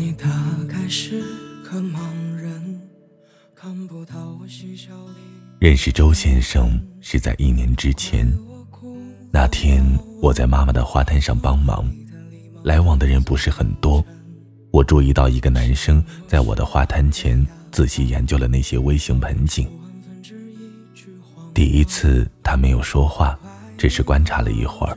你大概是个盲人，看不到我嬉笑里。认识周先生是在一年之前，那天我在妈妈的花坛上帮忙，来往的人不是很多。我注意到一个男生在我的花坛前仔细研究了那些微型盆景。第一次他没有说话，只是观察了一会儿，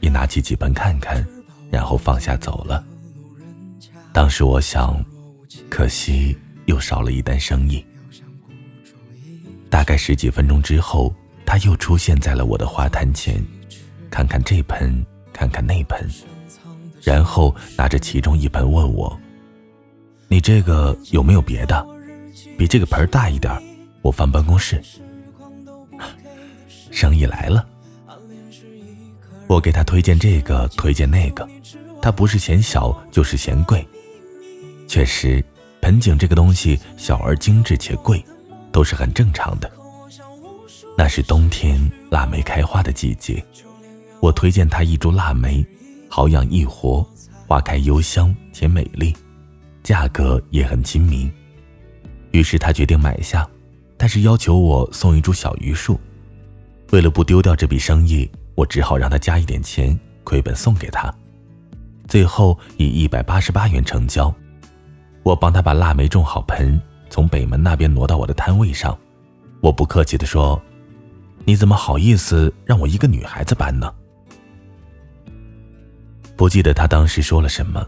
也拿起几盆看看，然后放下走了。当时我想，可惜又少了一单生意。大概十几分钟之后，他又出现在了我的花坛前，看看这盆，看看那盆，然后拿着其中一盆问我：“你这个有没有别的？比这个盆大一点，我放办公室。”生意来了，我给他推荐这个，推荐那个，他不是嫌小，就是嫌贵。确实，盆景这个东西小而精致且贵，都是很正常的。那是冬天腊梅开花的季节，我推荐他一株腊梅，好养易活，花开幽香且美丽，价格也很亲民。于是他决定买下，但是要求我送一株小榆树。为了不丢掉这笔生意，我只好让他加一点钱，亏本送给他。最后以一百八十八元成交。我帮他把腊梅种好盆，从北门那边挪到我的摊位上。我不客气地说：“你怎么好意思让我一个女孩子搬呢？”不记得他当时说了什么，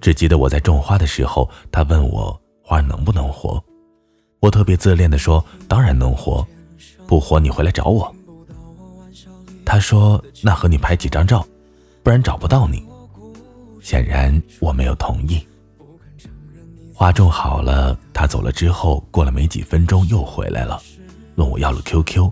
只记得我在种花的时候，他问我花能不能活。我特别自恋地说：“当然能活，不活你回来找我。”他说：“那和你拍几张照，不然找不到你。”显然我没有同意。花种好了，他走了之后，过了没几分钟又回来了，问我要了 QQ，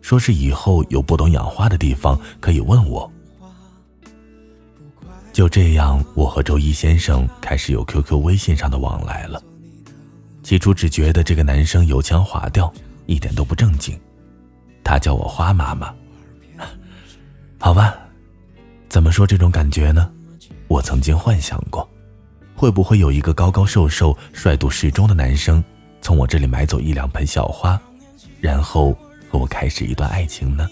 说是以后有不懂养花的地方可以问我。就这样，我和周一先生开始有 QQ、微信上的往来了。起初只觉得这个男生油腔滑调，一点都不正经。他叫我花妈妈，好吧，怎么说这种感觉呢？我曾经幻想过。会不会有一个高高瘦瘦、帅度适中的男生，从我这里买走一两盆小花，然后和我开始一段爱情呢？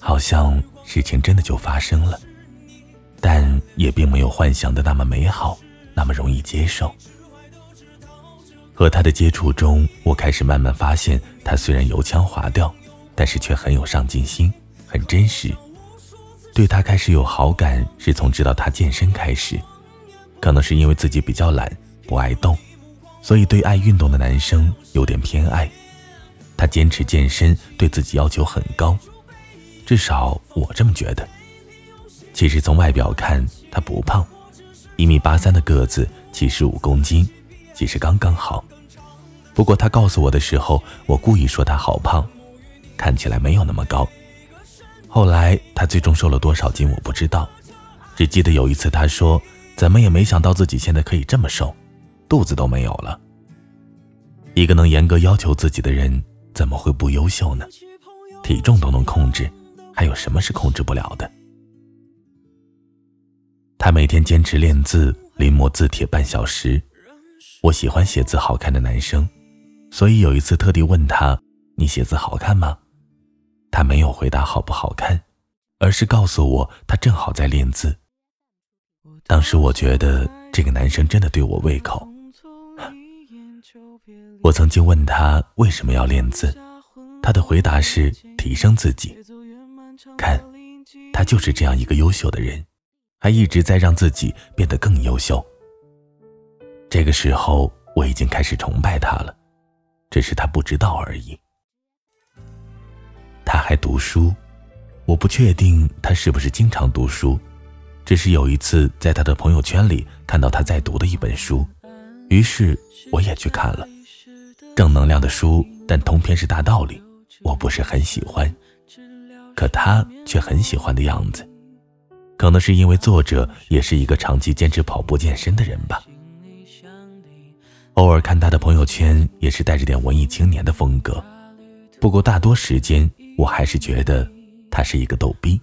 好像事情真的就发生了，但也并没有幻想的那么美好，那么容易接受。和他的接触中，我开始慢慢发现，他虽然油腔滑调，但是却很有上进心，很真实。对他开始有好感，是从知道他健身开始。可能是因为自己比较懒，不爱动，所以对爱运动的男生有点偏爱。他坚持健身，对自己要求很高，至少我这么觉得。其实从外表看，他不胖，一米八三的个子，七十五公斤，其实刚刚好。不过他告诉我的时候，我故意说他好胖，看起来没有那么高。后来他最终瘦了多少斤我不知道，只记得有一次他说。怎么也没想到自己现在可以这么瘦，肚子都没有了。一个能严格要求自己的人，怎么会不优秀呢？体重都能控制，还有什么是控制不了的？他每天坚持练字，临摹字帖半小时。我喜欢写字好看的男生，所以有一次特地问他：“你写字好看吗？”他没有回答好不好看，而是告诉我他正好在练字。当时我觉得这个男生真的对我胃口。我曾经问他为什么要练字，他的回答是提升自己。看，他就是这样一个优秀的人，还一直在让自己变得更优秀。这个时候我已经开始崇拜他了，只是他不知道而已。他还读书，我不确定他是不是经常读书。只是有一次在他的朋友圈里看到他在读的一本书，于是我也去看了。正能量的书，但通篇是大道理，我不是很喜欢。可他却很喜欢的样子，可能是因为作者也是一个长期坚持跑步健身的人吧。偶尔看他的朋友圈，也是带着点文艺青年的风格。不过大多时间，我还是觉得他是一个逗逼。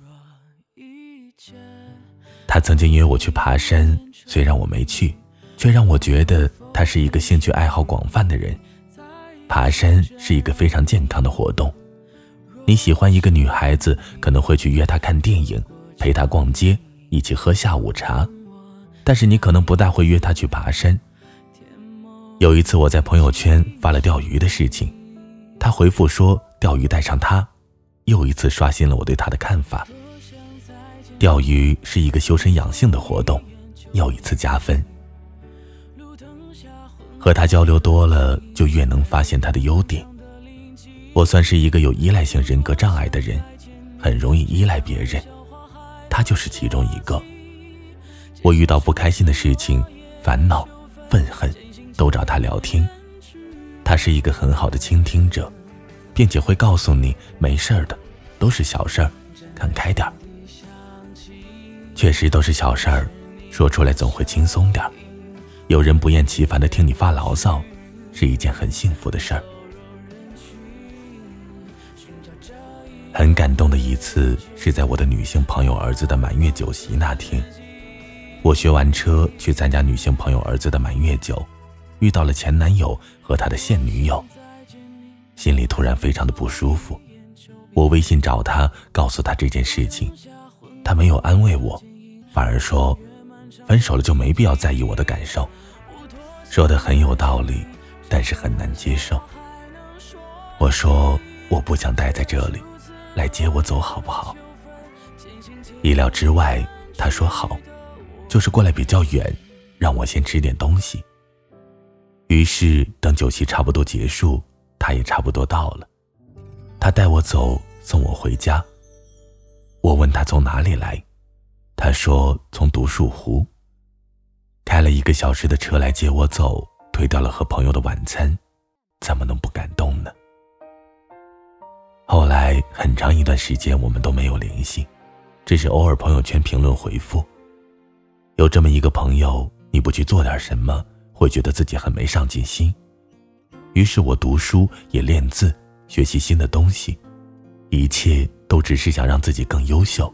他曾经约我去爬山，虽然我没去，却让我觉得他是一个兴趣爱好广泛的人。爬山是一个非常健康的活动。你喜欢一个女孩子，可能会去约她看电影，陪她逛街，一起喝下午茶，但是你可能不大会约她去爬山。有一次我在朋友圈发了钓鱼的事情，他回复说钓鱼带上他，又一次刷新了我对他的看法。钓鱼是一个修身养性的活动，又一次加分。和他交流多了，就越能发现他的优点。我算是一个有依赖性人格障碍的人，很容易依赖别人，他就是其中一个。我遇到不开心的事情、烦恼、愤恨，都找他聊天。他是一个很好的倾听者，并且会告诉你没事儿的，都是小事儿，看开点儿。确实都是小事儿，说出来总会轻松点儿。有人不厌其烦的听你发牢骚，是一件很幸福的事儿。很感动的一次是在我的女性朋友儿子的满月酒席那天，我学完车去参加女性朋友儿子的满月酒，遇到了前男友和他的现女友，心里突然非常的不舒服。我微信找他，告诉他这件事情，他没有安慰我。反而说，分手了就没必要在意我的感受，说的很有道理，但是很难接受。我说我不想待在这里，来接我走好不好？意料之外，他说好，就是过来比较远，让我先吃点东西。于是等酒席差不多结束，他也差不多到了，他带我走，送我回家。我问他从哪里来。他说：“从独墅湖开了一个小时的车来接我走，推掉了和朋友的晚餐，怎么能不感动呢？”后来很长一段时间我们都没有联系，只是偶尔朋友圈评论回复。有这么一个朋友，你不去做点什么，会觉得自己很没上进心。于是我读书也练字，学习新的东西，一切都只是想让自己更优秀。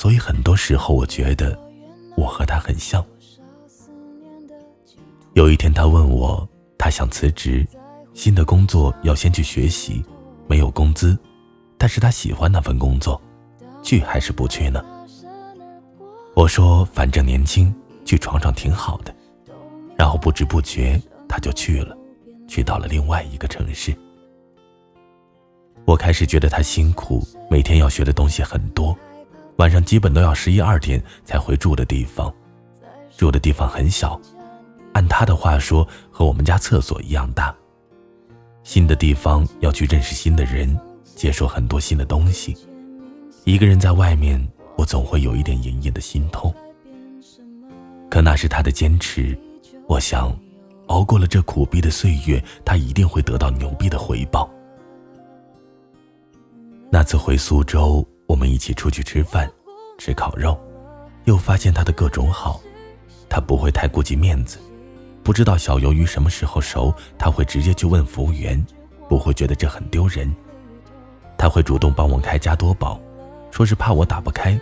所以很多时候，我觉得我和他很像。有一天，他问我，他想辞职，新的工作要先去学习，没有工资，但是他喜欢那份工作，去还是不去呢？我说，反正年轻，去闯闯挺好的。然后不知不觉他就去了，去到了另外一个城市。我开始觉得他辛苦，每天要学的东西很多。晚上基本都要十一二点才回住的地方，住的地方很小，按他的话说，和我们家厕所一样大。新的地方要去认识新的人，接受很多新的东西。一个人在外面，我总会有一点隐隐的心痛。可那是他的坚持，我想，熬过了这苦逼的岁月，他一定会得到牛逼的回报。那次回苏州。我们一起出去吃饭，吃烤肉，又发现他的各种好。他不会太顾及面子，不知道小鱿鱼什么时候熟，他会直接去问服务员，不会觉得这很丢人。他会主动帮我开加多宝，说是怕我打不开。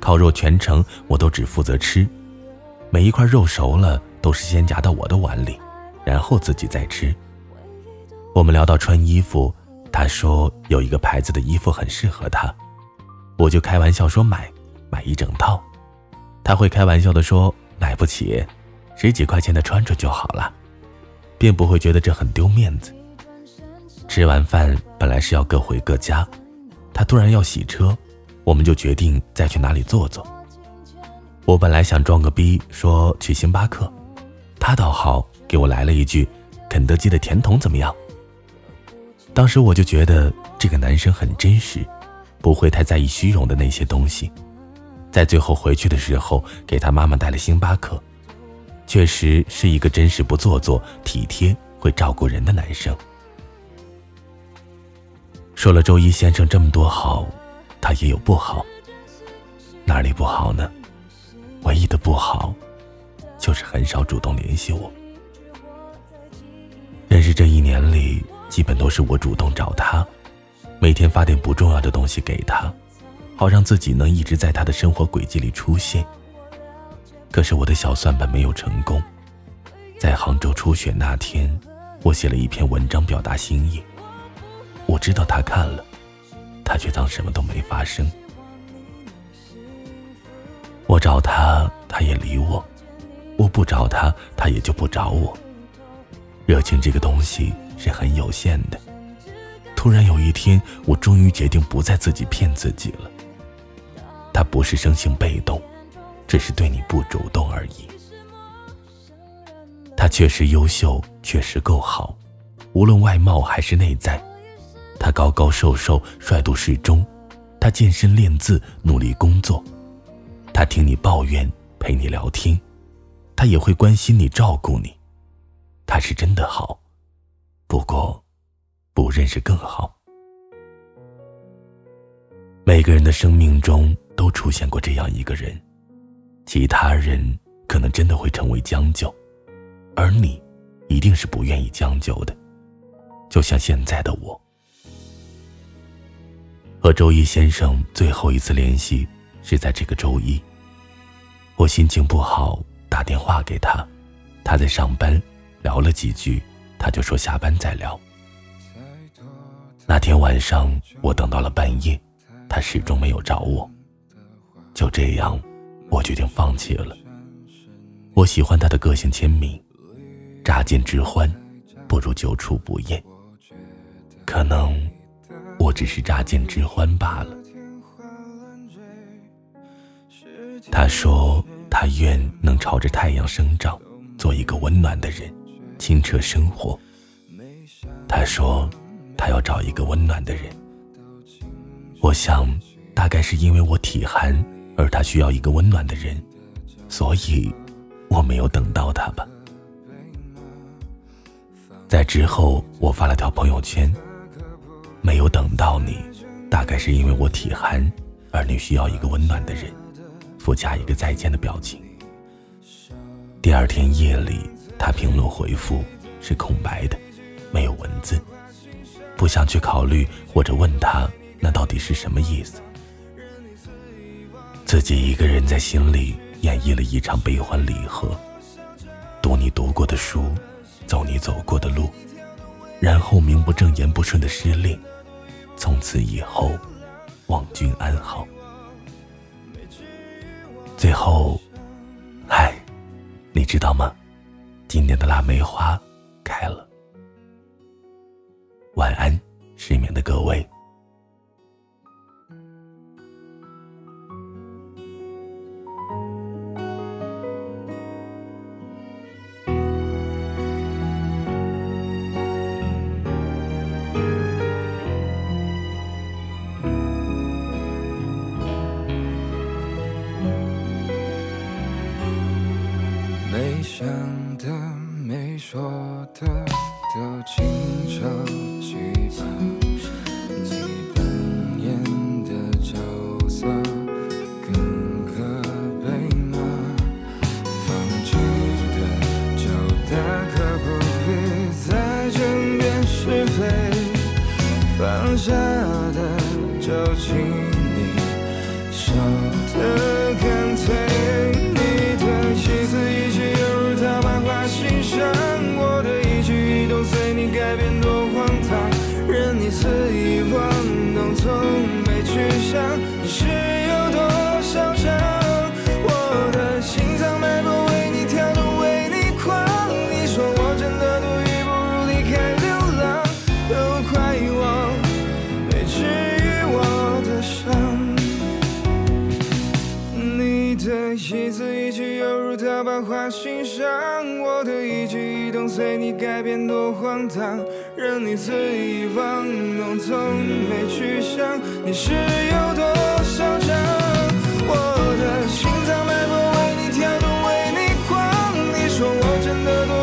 烤肉全程我都只负责吃，每一块肉熟了都是先夹到我的碗里，然后自己再吃。我们聊到穿衣服，他说有一个牌子的衣服很适合他。我就开玩笑说买，买一整套，他会开玩笑的说买不起，十几块钱的穿着就好了，并不会觉得这很丢面子。吃完饭本来是要各回各家，他突然要洗车，我们就决定再去哪里坐坐。我本来想装个逼说去星巴克，他倒好，给我来了一句肯德基的甜筒怎么样？当时我就觉得这个男生很真实。不会太在意虚荣的那些东西，在最后回去的时候，给他妈妈带了星巴克，确实是一个真实不做作、体贴、会照顾人的男生。说了周一先生这么多好，他也有不好。哪里不好呢？唯一的不好，就是很少主动联系我。认识这一年里，基本都是我主动找他。每天发点不重要的东西给他，好让自己能一直在他的生活轨迹里出现。可是我的小算盘没有成功。在杭州初雪那天，我写了一篇文章表达心意。我知道他看了，他却当什么都没发生。我找他，他也理我；我不找他，他也就不找我。热情这个东西是很有限的。突然有一天，我终于决定不再自己骗自己了。他不是生性被动，只是对你不主动而已。他确实优秀，确实够好，无论外貌还是内在。他高高瘦瘦，帅度适中。他健身练字，努力工作。他听你抱怨，陪你聊天。他也会关心你，照顾你。他是真的好，不过，不认识更好。每个人的生命中都出现过这样一个人，其他人可能真的会成为将就，而你，一定是不愿意将就的，就像现在的我。和周一先生最后一次联系是在这个周一。我心情不好，打电话给他，他在上班。聊了几句，他就说下班再聊。那天晚上我等到了半夜，他始终没有找我。就这样，我决定放弃了。我喜欢他的个性签名：“乍见之欢，不如久处不厌。”可能我只是乍见之欢罢了。他说他愿能朝着太阳生长，做一个温暖的人。清澈生活。他说，他要找一个温暖的人。我想，大概是因为我体寒，而他需要一个温暖的人，所以我没有等到他吧。在之后，我发了条朋友圈，没有等到你，大概是因为我体寒，而你需要一个温暖的人，附加一个再见的表情。第二天夜里。他评论回复是空白的，没有文字，不想去考虑或者问他那到底是什么意思。自己一个人在心里演绎了一场悲欢离合，读你读过的书，走你走过的路，然后名不正言不顺的失恋，从此以后，望君安好。最后，嗨，你知道吗？今年的腊梅花开了，晚安，失眠的各位。没想。的没说的都放下的就请你舍得干脆。一字一句犹如刀疤划心上我的一举一动随你改变多荒唐。任你肆意玩弄从没去想你是有多嚣张？我的心脏脉搏为你跳动为你狂你说我真的多